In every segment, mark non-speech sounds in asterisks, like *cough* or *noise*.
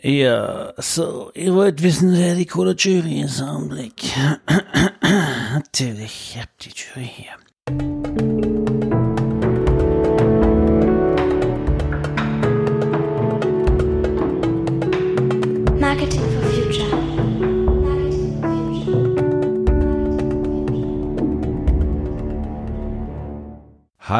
Ja, so, ihr wollt wissen, wer die coole Jury ist, Augenblick. *clears throat* Natürlich, ich hab die Jury hier.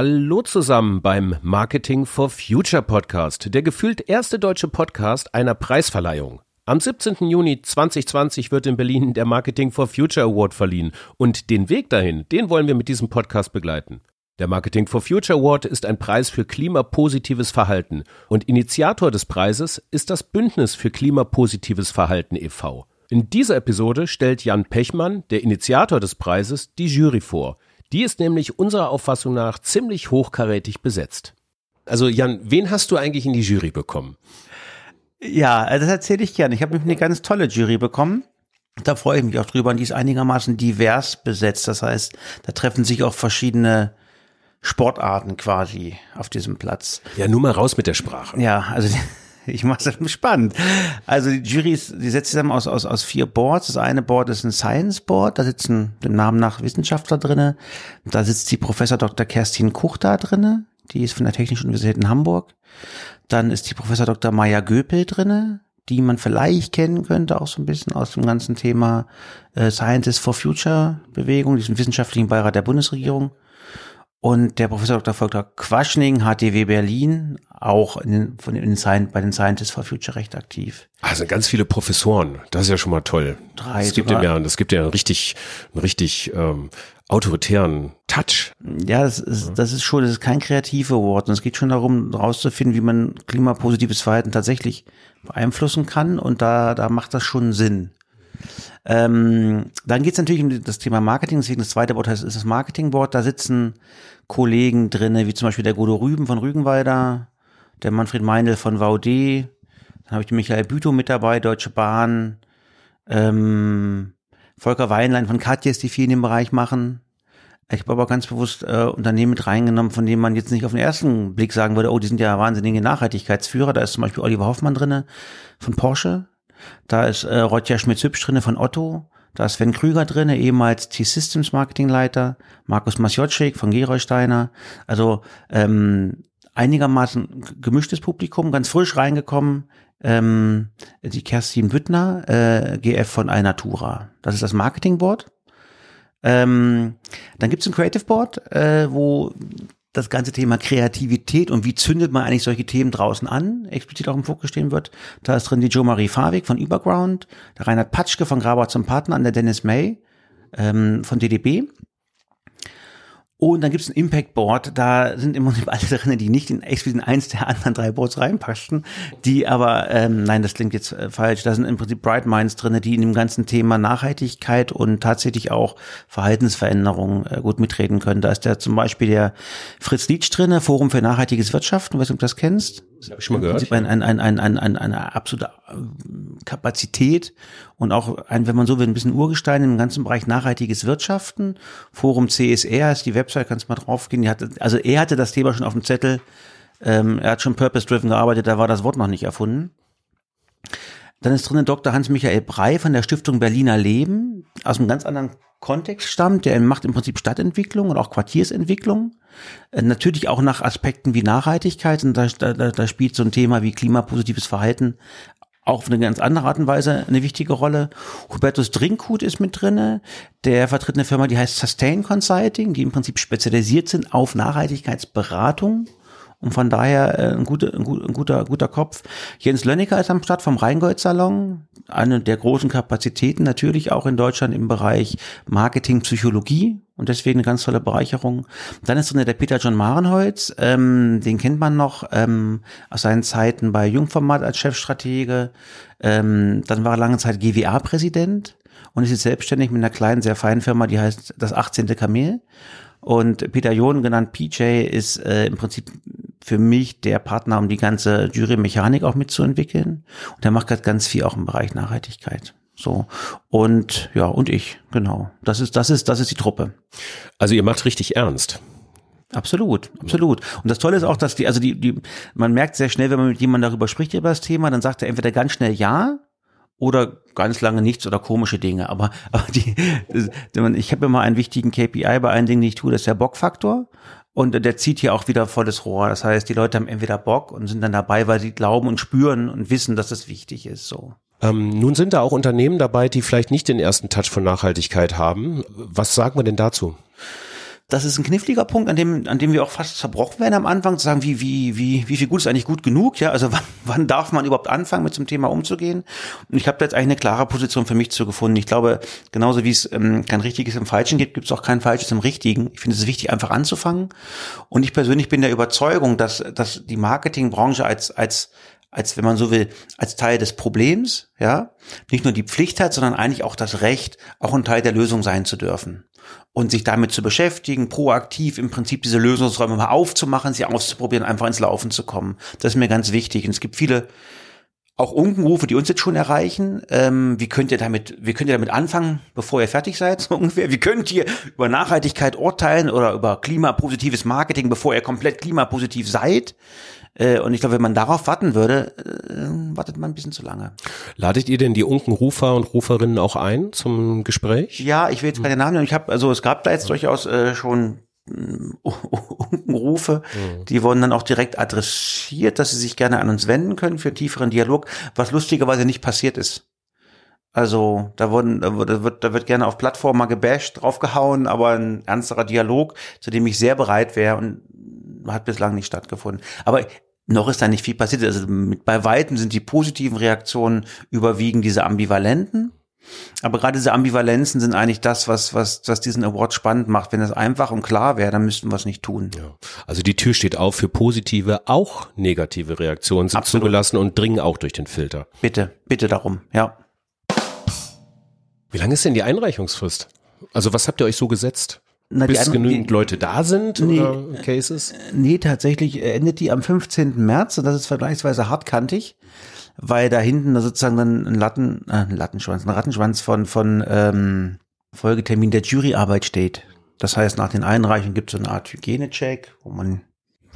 Hallo zusammen beim Marketing for Future Podcast, der gefühlt erste deutsche Podcast einer Preisverleihung. Am 17. Juni 2020 wird in Berlin der Marketing for Future Award verliehen und den Weg dahin, den wollen wir mit diesem Podcast begleiten. Der Marketing for Future Award ist ein Preis für klimapositives Verhalten und Initiator des Preises ist das Bündnis für klimapositives Verhalten e.V. In dieser Episode stellt Jan Pechmann, der Initiator des Preises, die Jury vor. Die ist nämlich unserer Auffassung nach ziemlich hochkarätig besetzt. Also Jan, wen hast du eigentlich in die Jury bekommen? Ja, äh, das erzähle ich gerne. Ich habe eine ganz tolle Jury bekommen. Da freue ich mich auch drüber. Und die ist einigermaßen divers besetzt. Das heißt, da treffen sich auch verschiedene Sportarten quasi auf diesem Platz. Ja, nur mal raus mit der Sprache. Ja, also ich mache es spannend. Also die Jury ist, die setzt zusammen aus, aus, aus vier Boards. Das eine Board ist ein Science Board, da sitzen dem Namen nach Wissenschaftler drinne. Da sitzt die Professor Dr. Kerstin Kuch da drinne, die ist von der Technischen Universität in Hamburg. Dann ist die Professor Dr. Maya Göpel drinne, die man vielleicht kennen könnte, auch so ein bisschen aus dem ganzen Thema äh, Scientists for Future Bewegung, diesem wissenschaftlichen Beirat der Bundesregierung. Und der Professor Dr. Volker Quaschning, HTW Berlin, auch in den, von den, Scien- bei den Scientists for Future recht aktiv. Also ganz viele Professoren, das ist ja schon mal toll. Drei Das gibt sogar. ja, das gibt ja einen richtig, einen richtig ähm, autoritären Touch. Ja, das ist, das ist schon, das ist kein kreativer Award. Und es geht schon darum, herauszufinden, wie man klimapositives Verhalten tatsächlich beeinflussen kann. Und da, da macht das schon Sinn. Ähm, dann geht es natürlich um das Thema Marketing, deswegen das zweite Wort heißt, ist das Marketingboard. Da sitzen Kollegen drinne, wie zum Beispiel der Godo Rüben von Rügenwalder, der Manfred Meindl von VD, dann habe ich den Michael Bütow mit dabei, Deutsche Bahn, ähm, Volker Weinlein von Katjes, die viel in dem Bereich machen. Ich habe aber ganz bewusst äh, Unternehmen mit reingenommen, von denen man jetzt nicht auf den ersten Blick sagen würde, oh, die sind ja wahnsinnige Nachhaltigkeitsführer. Da ist zum Beispiel Oliver Hoffmann drinne von Porsche. Da ist äh, Rotja Schmitz-Hübsch drinne von Otto. Da ist Sven Krüger drinne, ehemals T-Systems Marketingleiter. Markus Masjotschik von Gerolsteiner. Also ähm, einigermaßen gemischtes Publikum, ganz frisch reingekommen. Ähm, die Kerstin Büttner, äh, GF von Alnatura. Das ist das Marketingboard. Ähm, dann gibt's ein Creative Board, äh, wo das ganze Thema Kreativität und wie zündet man eigentlich solche Themen draußen an, explizit auch im Fokus stehen wird. Da ist drin die Jo-Marie Fawig von Überground, der Reinhard Patschke von Graber zum Partner an der Dennis May ähm, von DDB. Und dann gibt's ein Impact Board, da sind im Prinzip alle drin, die nicht in explizit in eins der anderen drei Boards reinpassten, die aber, ähm, nein, das klingt jetzt äh, falsch, da sind im Prinzip Bright Minds drin, die in dem ganzen Thema Nachhaltigkeit und tatsächlich auch Verhaltensveränderungen äh, gut mitreden können. Da ist der zum Beispiel der Fritz Lietsch drin, Forum für nachhaltiges Wirtschaften, weißt du, ob du das kennst? Hab ich schon mal gehört. Ein, ein, ein, ein, ein, eine absolute ähm, Kapazität und auch ein, wenn man so will, ein bisschen Urgestein im ganzen Bereich nachhaltiges Wirtschaften. Forum CSR ist die Website, kannst mal draufgehen. Die hatte, also er hatte das Thema schon auf dem Zettel. Ähm, er hat schon Purpose-Driven gearbeitet, da war das Wort noch nicht erfunden. Dann ist drin Dr. Hans-Michael Brey von der Stiftung Berliner Leben, aus einem ganz anderen Kontext stammt. Der macht im Prinzip Stadtentwicklung und auch Quartiersentwicklung. Äh, Natürlich auch nach Aspekten wie Nachhaltigkeit. Und da, da, da spielt so ein Thema wie klimapositives Verhalten auch auf eine ganz andere Art und Weise eine wichtige Rolle. Hubertus Drinkhut ist mit drinne. Der vertritt eine Firma, die heißt Sustain Consulting, die im Prinzip spezialisiert sind auf Nachhaltigkeitsberatung. Und von daher äh, ein, guter, ein, gut- ein guter, guter Kopf. Jens Lönnecker ist am Start vom Rheingold-Salon. Eine der großen Kapazitäten natürlich auch in Deutschland im Bereich Marketing, Psychologie. Und deswegen eine ganz tolle Bereicherung. Dann ist drin der Peter John Marenholz. Ähm, den kennt man noch ähm, aus seinen Zeiten bei Jungformat als Chefstratege. Ähm, dann war er lange Zeit GWA-Präsident und ist jetzt selbstständig mit einer kleinen, sehr feinen Firma, die heißt das 18. Kamel. Und Peter John, genannt PJ, ist äh, im Prinzip für mich der Partner, um die ganze Jury-Mechanik auch mitzuentwickeln. Und der macht gerade ganz viel auch im Bereich Nachhaltigkeit. So. Und ja, und ich, genau. Das ist, das ist, das ist die Truppe. Also ihr macht richtig ernst. Absolut, absolut. Und das Tolle ist auch, dass die, also die, die, man merkt sehr schnell, wenn man mit jemandem darüber spricht über das Thema, dann sagt er entweder ganz schnell ja oder ganz lange nichts oder komische Dinge. Aber, *laughs* aber die, ich habe immer einen wichtigen KPI bei allen Dingen, die ich tue, das ist der Bockfaktor. Und der zieht hier auch wieder volles Rohr. Das heißt, die Leute haben entweder Bock und sind dann dabei, weil sie glauben und spüren und wissen, dass es wichtig ist. So. Ähm, nun sind da auch Unternehmen dabei, die vielleicht nicht den ersten Touch von Nachhaltigkeit haben. Was sagen wir denn dazu? das ist ein kniffliger Punkt, an dem, an dem wir auch fast zerbrochen werden am Anfang, zu sagen, wie, wie, wie, wie viel gut ist eigentlich gut genug, ja, also *laughs* wann, wann darf man überhaupt anfangen, mit dem Thema umzugehen? Und ich habe jetzt eigentlich eine klare Position für mich zu gefunden. Ich glaube, genauso wie es ähm, kein richtiges im Falschen gibt, gibt es auch kein Falsches im Richtigen. Ich finde es wichtig, einfach anzufangen. Und ich persönlich bin der Überzeugung, dass, dass die Marketingbranche als, als als wenn man so will, als Teil des Problems, ja, nicht nur die Pflicht hat, sondern eigentlich auch das Recht, auch ein Teil der Lösung sein zu dürfen und sich damit zu beschäftigen, proaktiv im Prinzip diese Lösungsräume mal aufzumachen, sie auszuprobieren, einfach ins Laufen zu kommen. Das ist mir ganz wichtig. Und es gibt viele auch Unkenrufe, die uns jetzt schon erreichen. Ähm, wie könnt ihr damit, wie könnt ihr damit anfangen, bevor ihr fertig seid, *laughs* so ungefähr? Wie könnt ihr über Nachhaltigkeit urteilen oder über klimapositives Marketing, bevor ihr komplett klimapositiv seid? Äh, und ich glaube, wenn man darauf warten würde, äh, wartet man ein bisschen zu lange. Ladet ihr denn die Unkenrufer und Ruferinnen auch ein zum Gespräch? Ja, ich will jetzt keine Namen nennen. Ich habe, also es gab da jetzt durchaus äh, schon mm, *laughs* Unkenrufe, mhm. die wurden dann auch direkt adressiert, dass sie sich gerne an uns wenden können für tieferen Dialog, was lustigerweise nicht passiert ist. Also da wurden, da wird, da wird gerne auf Plattformen mal gebasht, draufgehauen, aber ein ernsterer Dialog, zu dem ich sehr bereit wäre und hat bislang nicht stattgefunden. Aber noch ist da nicht viel passiert. Also mit, bei Weitem sind die positiven Reaktionen überwiegen diese ambivalenten. Aber gerade diese Ambivalenzen sind eigentlich das, was, was, was diesen Award spannend macht. Wenn es einfach und klar wäre, dann müssten wir es nicht tun. Ja. Also die Tür steht auf für positive, auch negative Reaktionen sind Absolut. zugelassen und dringen auch durch den Filter. Bitte, bitte darum, ja. Wie lange ist denn die Einreichungsfrist? Also was habt ihr euch so gesetzt? Na, Bis die, genügend die, Leute da sind nee, oder Cases? Nee, tatsächlich endet die am 15. März und das ist vergleichsweise hartkantig, weil da hinten da sozusagen dann ein Latten, äh, ein Lattenschwanz, ein Rattenschwanz von, von ähm, Folgetermin der Juryarbeit steht. Das heißt, nach den Einreichungen gibt es so eine Art Hygienecheck, wo man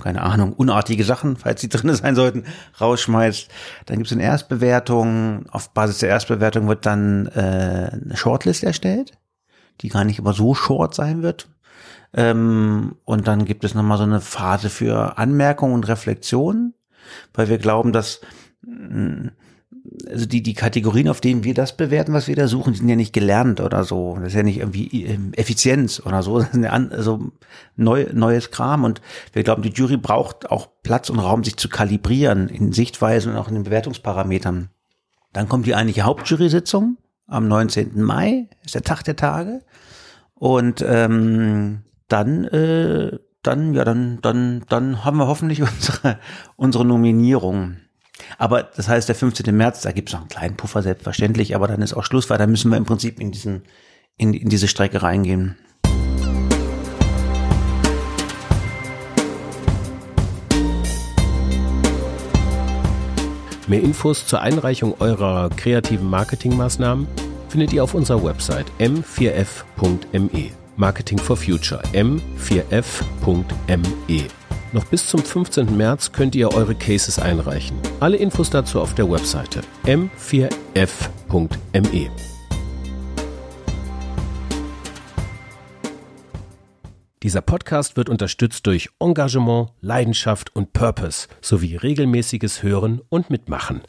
keine Ahnung, unartige Sachen, falls sie *laughs* drin sein sollten, rausschmeißt. Dann gibt es eine Erstbewertung. Auf Basis der Erstbewertung wird dann äh, eine Shortlist erstellt die gar nicht immer so short sein wird. Ähm, und dann gibt es nochmal so eine Phase für Anmerkung und Reflexion, weil wir glauben, dass mm, also die, die Kategorien, auf denen wir das bewerten, was wir da suchen, sind ja nicht gelernt oder so. Das ist ja nicht irgendwie ähm, Effizienz oder so. Das ist ja also neu, neues Kram. Und wir glauben, die Jury braucht auch Platz und Raum, sich zu kalibrieren in Sichtweisen und auch in den Bewertungsparametern. Dann kommt die eigentliche Hauptjury-Sitzung am 19. Mai, ist der Tag der Tage. Und ähm, dann, äh, dann, ja, dann, dann, dann haben wir hoffentlich *laughs* unsere, unsere Nominierung. Aber das heißt, der 15. März, da gibt es noch einen kleinen Puffer, selbstverständlich, aber dann ist auch Schluss, weil dann müssen wir im Prinzip in diesen, in, in diese Strecke reingehen. Mehr Infos zur Einreichung eurer kreativen Marketingmaßnahmen findet ihr auf unserer Website m4f.me. Marketing for Future m4f.me. Noch bis zum 15. März könnt ihr eure Cases einreichen. Alle Infos dazu auf der Webseite m4f.me. Dieser Podcast wird unterstützt durch Engagement, Leidenschaft und Purpose sowie regelmäßiges Hören und Mitmachen.